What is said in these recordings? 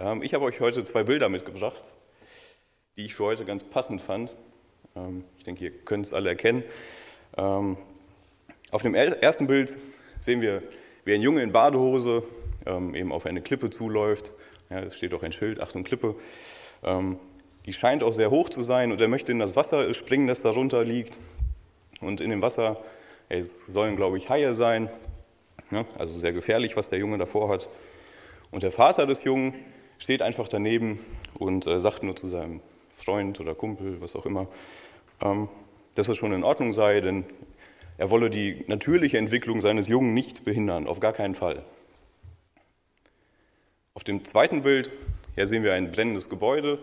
Ähm, ich habe euch heute zwei Bilder mitgebracht, die ich für heute ganz passend fand. Ähm, ich denke, ihr könnt es alle erkennen. Ähm, auf dem ersten Bild sehen wir, wie ein Junge in Badehose eben auf eine Klippe zuläuft. Ja, es steht auch ein Schild, Achtung Klippe. Die scheint auch sehr hoch zu sein und er möchte in das Wasser springen, das darunter liegt. Und in dem Wasser, es sollen, glaube ich, Haie sein. Also sehr gefährlich, was der Junge davor hat. Und der Vater des Jungen steht einfach daneben und äh, sagt nur zu seinem Freund oder Kumpel, was auch immer, ähm, dass es schon in Ordnung sei, denn er wolle die natürliche Entwicklung seines Jungen nicht behindern, auf gar keinen Fall. Auf dem zweiten Bild hier sehen wir ein brennendes Gebäude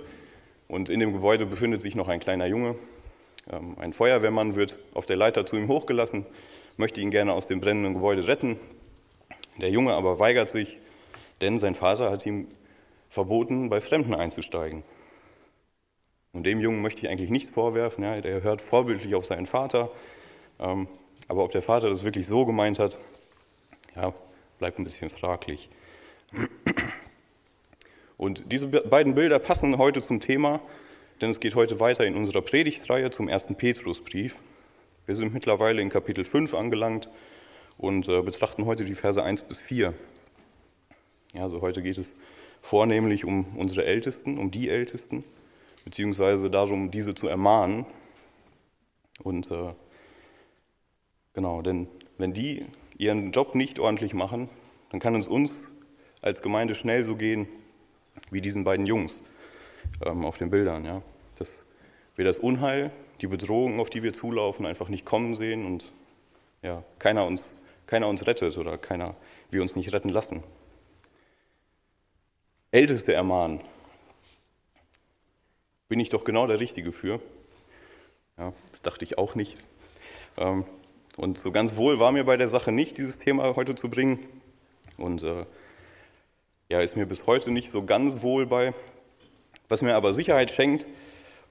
und in dem Gebäude befindet sich noch ein kleiner Junge. Ähm, ein Feuerwehrmann wird auf der Leiter zu ihm hochgelassen, möchte ihn gerne aus dem brennenden Gebäude retten. Der Junge aber weigert sich, denn sein Vater hat ihm verboten, bei Fremden einzusteigen. Und dem Jungen möchte ich eigentlich nichts vorwerfen. Ja, der hört vorbildlich auf seinen Vater. Ähm, aber ob der Vater das wirklich so gemeint hat, ja, bleibt ein bisschen fraglich. Und diese beiden Bilder passen heute zum Thema, denn es geht heute weiter in unserer Predigtreihe zum ersten Petrusbrief. Wir sind mittlerweile in Kapitel 5 angelangt und äh, betrachten heute die Verse 1 bis 4. Ja, also heute geht es vornehmlich um unsere Ältesten, um die Ältesten, beziehungsweise darum, diese zu ermahnen. Und äh, genau, denn wenn die ihren Job nicht ordentlich machen, dann kann es uns als Gemeinde schnell so gehen wie diesen beiden Jungs ähm, auf den Bildern. Ja? Dass wir das Unheil, die Bedrohung, auf die wir zulaufen, einfach nicht kommen sehen und ja, keiner, uns, keiner uns rettet oder keiner wir uns nicht retten lassen. Älteste ermahnen. Bin ich doch genau der Richtige für. Ja, das dachte ich auch nicht. Ähm, und so ganz wohl war mir bei der Sache nicht, dieses Thema heute zu bringen. Und äh, ja, ist mir bis heute nicht so ganz wohl bei. Was mir aber Sicherheit schenkt,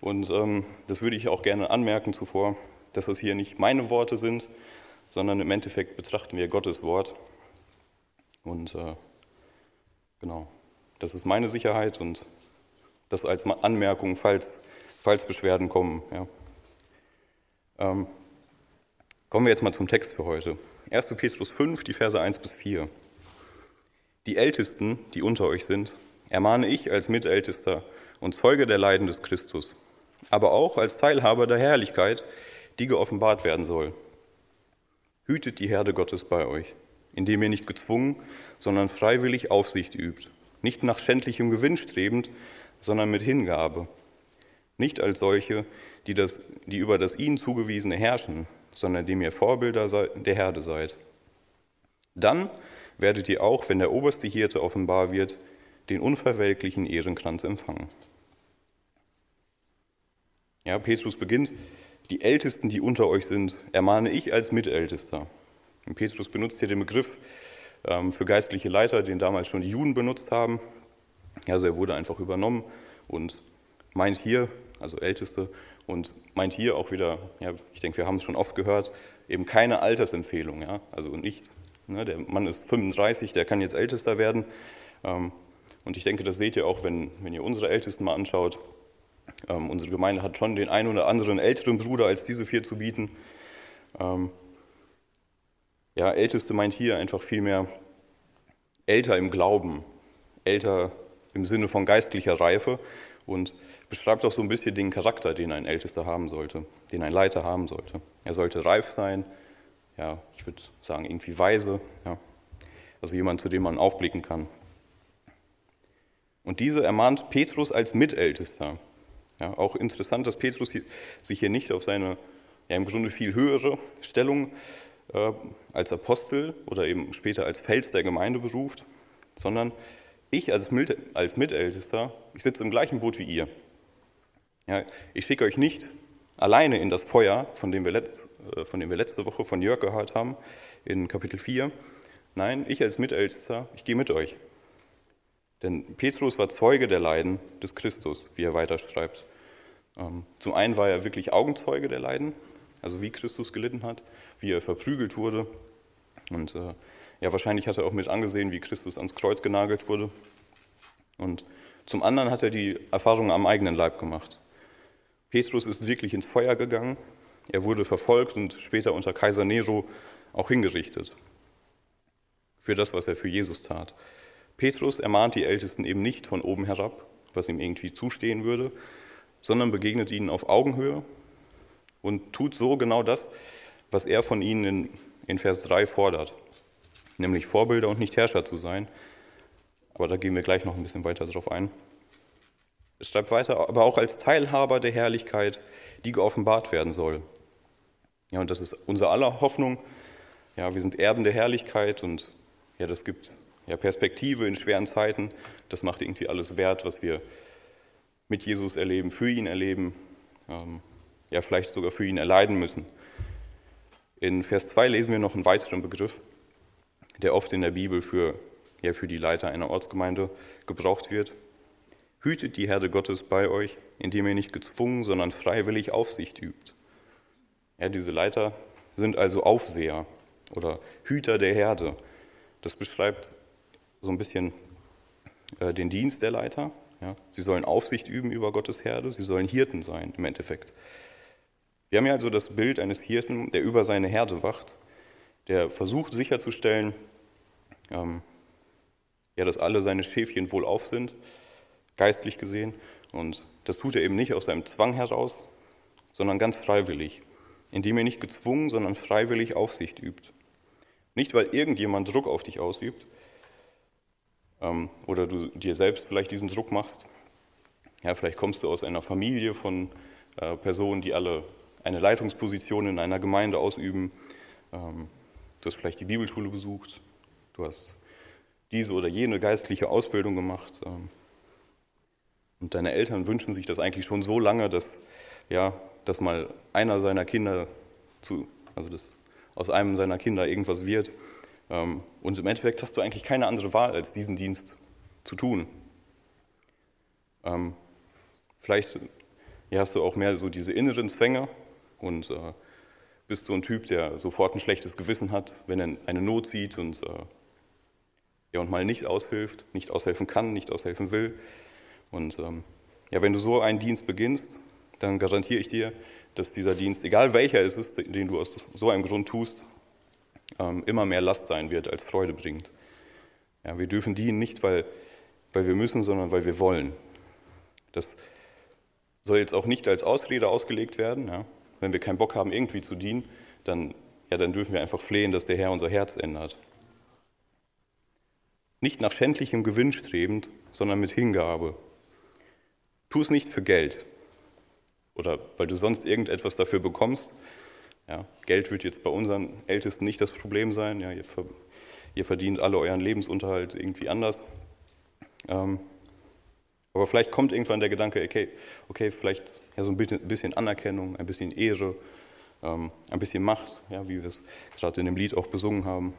und ähm, das würde ich auch gerne anmerken zuvor, dass das hier nicht meine Worte sind, sondern im Endeffekt betrachten wir Gottes Wort. Und äh, genau, das ist meine Sicherheit und das als Anmerkung, falls, falls Beschwerden kommen. Ja. Ähm, kommen wir jetzt mal zum Text für heute. 1. Petrus 5, die Verse 1 bis 4. Die Ältesten, die unter euch sind, ermahne ich als Mitältester und Zeuge der Leiden des Christus, aber auch als Teilhaber der Herrlichkeit, die geoffenbart werden soll. Hütet die Herde Gottes bei euch, indem ihr nicht gezwungen, sondern freiwillig Aufsicht übt, nicht nach schändlichem Gewinn strebend, sondern mit Hingabe, nicht als solche, die, das, die über das ihnen zugewiesene herrschen, sondern dem ihr Vorbilder der Herde seid. Dann werdet ihr auch, wenn der oberste Hirte offenbar wird, den unverwelklichen Ehrenkranz empfangen. Ja, Petrus beginnt, die Ältesten, die unter euch sind, ermahne ich als Mitältester. Und Petrus benutzt hier den Begriff für geistliche Leiter, den damals schon die Juden benutzt haben. Also er wurde einfach übernommen und meint hier, also Älteste, und meint hier auch wieder, ja, ich denke, wir haben es schon oft gehört, eben keine Altersempfehlung. Ja? Also nicht Ne, der Mann ist 35, der kann jetzt Ältester werden. Ähm, und ich denke, das seht ihr auch, wenn, wenn ihr unsere Ältesten mal anschaut. Ähm, unsere Gemeinde hat schon den einen oder anderen älteren Bruder als diese vier zu bieten. Ja, Älteste meint hier einfach vielmehr älter im Glauben, älter im Sinne von geistlicher Reife und beschreibt auch so ein bisschen den Charakter, den ein Ältester haben sollte, den ein Leiter haben sollte. Er sollte reif sein, ja, ich würde sagen, irgendwie weise, ja, also jemand, zu dem man aufblicken kann. Und diese ermahnt Petrus als Mitältester. Ja, auch interessant, dass Petrus sich hier nicht auf seine ja, im Grunde viel höhere Stellung als Apostel oder eben später als Fels der Gemeinde beruft, sondern ich als, als Mitältester, ich sitze im gleichen Boot wie ihr. Ja, ich schicke euch nicht alleine in das Feuer, von dem wir, letzt, äh, von dem wir letzte Woche von Jörg gehört haben, in Kapitel 4. Nein, ich als Mitältester, ich gehe mit euch. Denn Petrus war Zeuge der Leiden des Christus, wie er weiterschreibt. Ähm, zum einen war er wirklich Augenzeuge der Leiden, also wie Christus gelitten hat, wie er verprügelt wurde. Und äh, ja, wahrscheinlich hat er auch mit angesehen, wie Christus ans Kreuz genagelt wurde. Und zum anderen hat er die Erfahrung am eigenen Leib gemacht. Petrus ist wirklich ins Feuer gegangen, er wurde verfolgt und später unter Kaiser Nero auch hingerichtet für das, was er für Jesus tat. Petrus ermahnt die Ältesten eben nicht von oben herab, was ihm irgendwie zustehen würde, sondern begegnet ihnen auf Augenhöhe und tut so genau das, was er von ihnen in, in Vers 3 fordert, nämlich Vorbilder und nicht Herrscher zu sein. Aber da gehen wir gleich noch ein bisschen weiter drauf ein. Es schreibt weiter, aber auch als Teilhaber der Herrlichkeit, die geoffenbart werden soll. Ja, und das ist unser aller Hoffnung. Ja, wir sind Erben der Herrlichkeit und ja, das gibt ja, Perspektive in schweren Zeiten. Das macht irgendwie alles wert, was wir mit Jesus erleben, für ihn erleben, ähm, ja, vielleicht sogar für ihn erleiden müssen. In Vers 2 lesen wir noch einen weiteren Begriff, der oft in der Bibel für, ja, für die Leiter einer Ortsgemeinde gebraucht wird. Hütet die Herde Gottes bei euch, indem ihr nicht gezwungen, sondern freiwillig Aufsicht übt. Ja, diese Leiter sind also Aufseher oder Hüter der Herde. Das beschreibt so ein bisschen äh, den Dienst der Leiter. Ja. Sie sollen Aufsicht üben über Gottes Herde, sie sollen Hirten sein im Endeffekt. Wir haben ja also das Bild eines Hirten, der über seine Herde wacht, der versucht sicherzustellen, ähm, ja, dass alle seine Schäfchen wohlauf sind, geistlich gesehen. Und das tut er eben nicht aus seinem Zwang heraus, sondern ganz freiwillig, indem er nicht gezwungen, sondern freiwillig Aufsicht übt. Nicht, weil irgendjemand Druck auf dich ausübt, ähm, oder du dir selbst vielleicht diesen Druck machst. Ja, vielleicht kommst du aus einer Familie von äh, Personen, die alle eine Leitungsposition in einer Gemeinde ausüben. Ähm, du hast vielleicht die Bibelschule besucht. Du hast diese oder jene geistliche Ausbildung gemacht. Ähm, und deine Eltern wünschen sich das eigentlich schon so lange, dass, ja, dass mal einer seiner Kinder zu, also dass aus einem seiner Kinder irgendwas wird. Ähm, und im Endeffekt hast du eigentlich keine andere Wahl, als diesen Dienst zu tun. Vielleicht hast du auch mehr so diese inneren Zwänge und äh, bist so ein Typ, der sofort ein schlechtes Gewissen hat, wenn er eine Not sieht und, äh, ja, und mal nicht aushilft, nicht aushelfen kann, nicht aushelfen will. Und ähm, ja, wenn du so einen Dienst beginnst, dann garantiere ich dir, dass dieser Dienst, egal welcher es ist, den du aus so einem Grund tust, ähm, immer mehr Last sein wird, als Freude bringt. Ja, wir dürfen dienen nicht, weil, weil wir müssen, sondern weil wir wollen. Das soll jetzt auch nicht als Ausrede ausgelegt werden. Ja. Wenn wir keinen Bock haben, irgendwie zu dienen, dann, ja, dann dürfen wir einfach flehen, dass der Herr unser Herz ändert. Nicht nach schändlichem Gewinn strebend, sondern mit Hingabe. Tu es nicht für Geld oder weil du sonst irgendetwas dafür bekommst, ja, Geld wird jetzt bei unseren Ältesten nicht das Problem sein. Ja, ihr, verdient alle euren Lebensunterhalt irgendwie anders. Ähm, aber vielleicht kommt irgendwann der Gedanke, okay, okay vielleicht ja, so ein bisschen Anerkennung, ein bisschen Ehre, ähm, ein bisschen Macht, ja, wie wir es gerade in dem Lied auch besungen haben.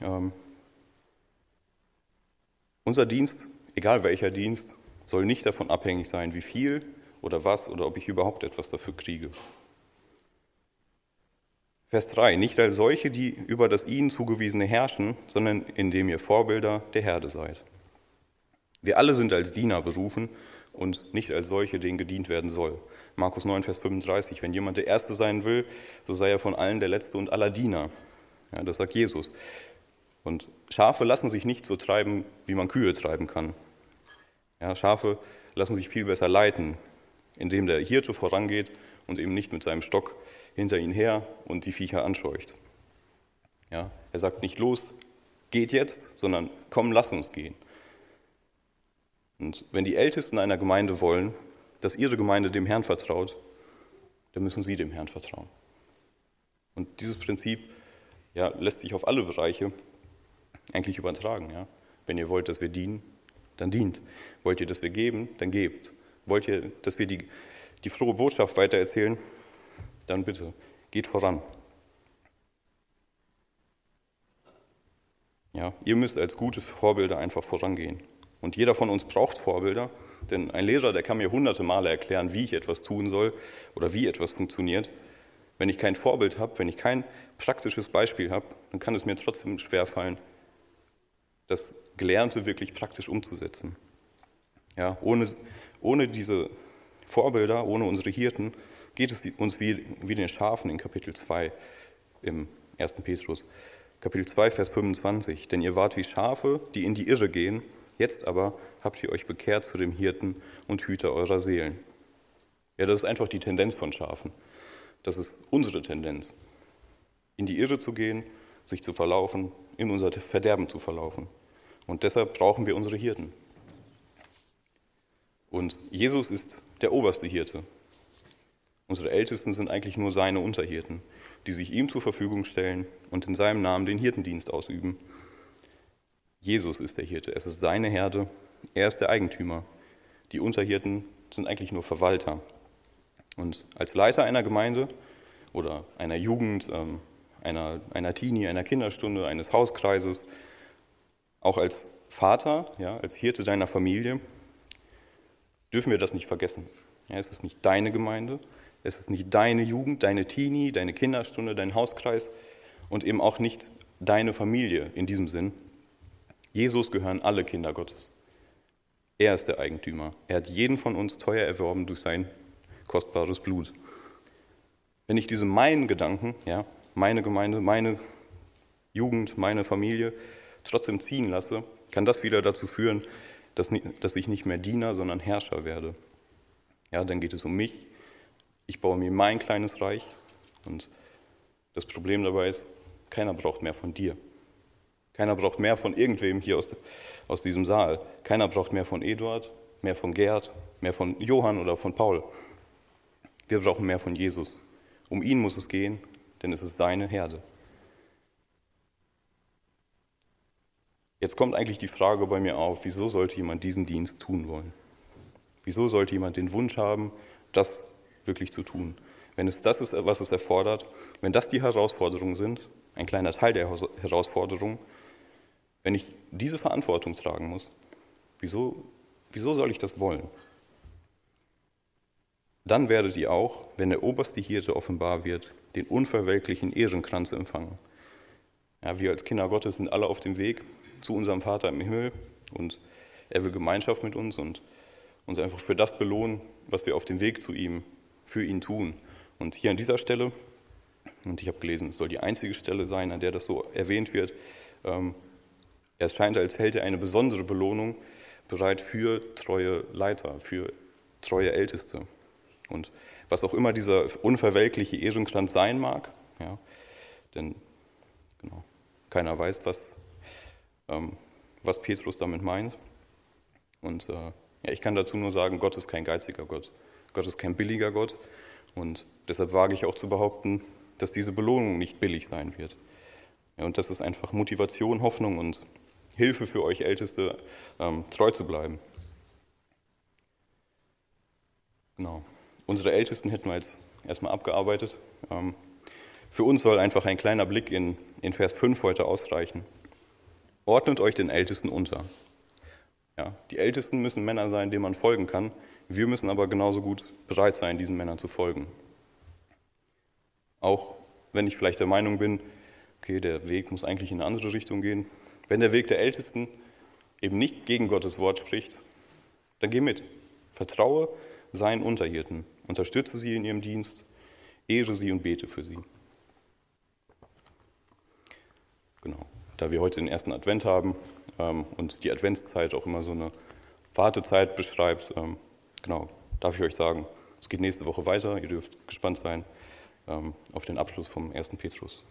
Ähm, unser Dienst, egal welcher Dienst, soll nicht davon abhängig sein, wie viel oder was oder ob ich überhaupt etwas dafür kriege. Vers 3, nicht als solche, die über das ihnen zugewiesene herrschen, sondern indem ihr Vorbilder der Herde seid. Wir alle sind als Diener berufen und nicht als solche, denen gedient werden soll. Markus 9, Vers 35, wenn jemand der Erste sein will, so sei er von allen der Letzte und aller Diener. Ja, das sagt Jesus. Und Schafe lassen sich nicht so treiben, wie man Kühe treiben kann. Ja, Schafe lassen sich viel besser leiten, indem der Hirte vorangeht und eben nicht mit seinem Stock hinter ihn her und die Viecher anscheucht. Ja, er sagt nicht los, geht jetzt, sondern komm, lass uns gehen. Und wenn die Ältesten einer Gemeinde wollen, dass ihre Gemeinde dem Herrn vertraut, dann müssen sie dem Herrn vertrauen. Und dieses Prinzip ja, lässt sich auf alle Bereiche eigentlich übertragen. Ja. Wenn ihr wollt, dass wir dienen, dann dient. Wollt ihr, dass wir geben, dann gebt. Wollt ihr, dass wir die, die frohe Botschaft weitererzählen, dann bitte, geht voran. Ja, ihr müsst als gute Vorbilder einfach vorangehen. Und jeder von uns braucht Vorbilder, denn ein Lehrer, der kann mir hunderte Male erklären, wie ich etwas tun soll oder wie etwas funktioniert. Wenn ich kein Vorbild habe, wenn ich kein praktisches Beispiel habe, dann kann es mir trotzdem schwerfallen, das Gelernte wirklich praktisch umzusetzen. Ja, ohne, ohne diese Vorbilder, ohne unsere Hirten, geht es uns wie, wie den Schafen in Kapitel 2 im 1. Petrus. Kapitel 2, Vers 25. Denn ihr wart wie Schafe, die in die Irre gehen, jetzt aber habt ihr euch bekehrt zu dem Hirten und Hüter eurer Seelen. Ja, das ist einfach die Tendenz von Schafen. Das ist unsere Tendenz. In die Irre zu gehen, sich zu verlaufen, in unser Verderben zu verlaufen. Und deshalb brauchen wir unsere Hirten. Und Jesus ist der oberste Hirte. Unsere Ältesten sind eigentlich nur seine Unterhirten, die sich ihm zur Verfügung stellen und in seinem Namen den Hirtendienst ausüben. Jesus ist der Hirte, es ist seine Herde, er ist der Eigentümer. Die Unterhirten sind eigentlich nur Verwalter. Und als Leiter einer Gemeinde oder einer Jugend, ähm, einer, einer Teenie, einer Kinderstunde, eines Hauskreises, auch als Vater, ja, als Hirte deiner Familie, dürfen wir das nicht vergessen. Ja, es ist nicht deine Gemeinde, es ist nicht deine Jugend, deine Teenie, deine Kinderstunde, dein Hauskreis und eben auch nicht deine Familie in diesem Sinn. Jesus gehören alle Kinder Gottes. Er ist der Eigentümer. Er hat jeden von uns teuer erworben durch sein kostbares Blut. Wenn ich diese meinen Gedanken, ja, meine Gemeinde, meine Jugend, meine Familie trotzdem ziehen lasse, kann das wieder dazu führen, dass, dass ich nicht mehr Diener, sondern Herrscher werde. Ja, dann geht es um mich. Ich baue mir mein kleines Reich und das Problem dabei ist, keiner braucht mehr von dir. Keiner braucht mehr von irgendwem hier aus, aus diesem Saal. Keiner braucht mehr von Eduard, mehr von Gerd, mehr von Johann oder von Paul. Wir brauchen mehr von Jesus. Um ihn muss es gehen, denn es ist seine Herde. Jetzt kommt eigentlich die Frage bei mir auf, wieso sollte jemand diesen Dienst tun wollen? Wieso sollte jemand den Wunsch haben, das wirklich zu tun? Wenn es das ist, was es erfordert, wenn das die Herausforderungen sind, ein kleiner Teil der Herausforderungen, wenn ich diese Verantwortung tragen muss, wieso, wieso soll ich das wollen? Dann werdet ihr auch, wenn der oberste Hirte offenbar wird, den unverwelklichen Ehrenkranz empfangen. Ja, wir als Kinder Gottes sind alle auf dem Weg zu unserem Vater im Himmel und er will Gemeinschaft mit uns und uns einfach für das belohnen, was wir auf dem Weg zu ihm für ihn tun. Und hier an dieser Stelle, und ich habe gelesen, es soll die einzige Stelle sein, an der das so erwähnt wird, ähm, es scheint, als hält er eine besondere Belohnung bereit für treue Leiter, für treue Älteste. Und was auch immer dieser unverwelkliche Ehrenkranz sein mag, ja, denn genau, keiner weiß, was, ähm, was Petrus damit meint. Und äh, ja, ich kann dazu nur sagen, Gott ist kein geiziger Gott. Gott ist kein billiger Gott. Und deshalb wage ich auch zu behaupten, dass diese Belohnung nicht billig sein wird. Ja, und das ist einfach Motivation, Hoffnung und Hilfe für euch Älteste, ähm, treu zu bleiben. Genau. Unsere Ältesten hätten wir jetzt erstmal abgearbeitet. Ähm, für uns soll einfach ein kleiner Blick in, in Vers 5 heute ausreichen. Ordnet euch den Ältesten unter. Ja, die Ältesten müssen Männer sein, denen man folgen kann. Wir müssen aber genauso gut bereit sein, diesen Männern zu folgen. Auch wenn ich vielleicht der Meinung bin, okay, der Weg muss eigentlich in eine andere Richtung gehen. Wenn der Weg der Ältesten eben nicht gegen Gottes Wort spricht, dann geh mit. Vertraue seinen Unterhirten. Unterstütze sie in ihrem Dienst, ehre sie und bete für sie. Genau. Da wir heute den ersten Advent haben ähm, und die Adventszeit auch immer so eine Wartezeit beschreibt, ähm, genau, darf ich euch sagen, es geht nächste Woche weiter. Ihr dürft gespannt sein ähm, auf den Abschluss vom ersten Petrus.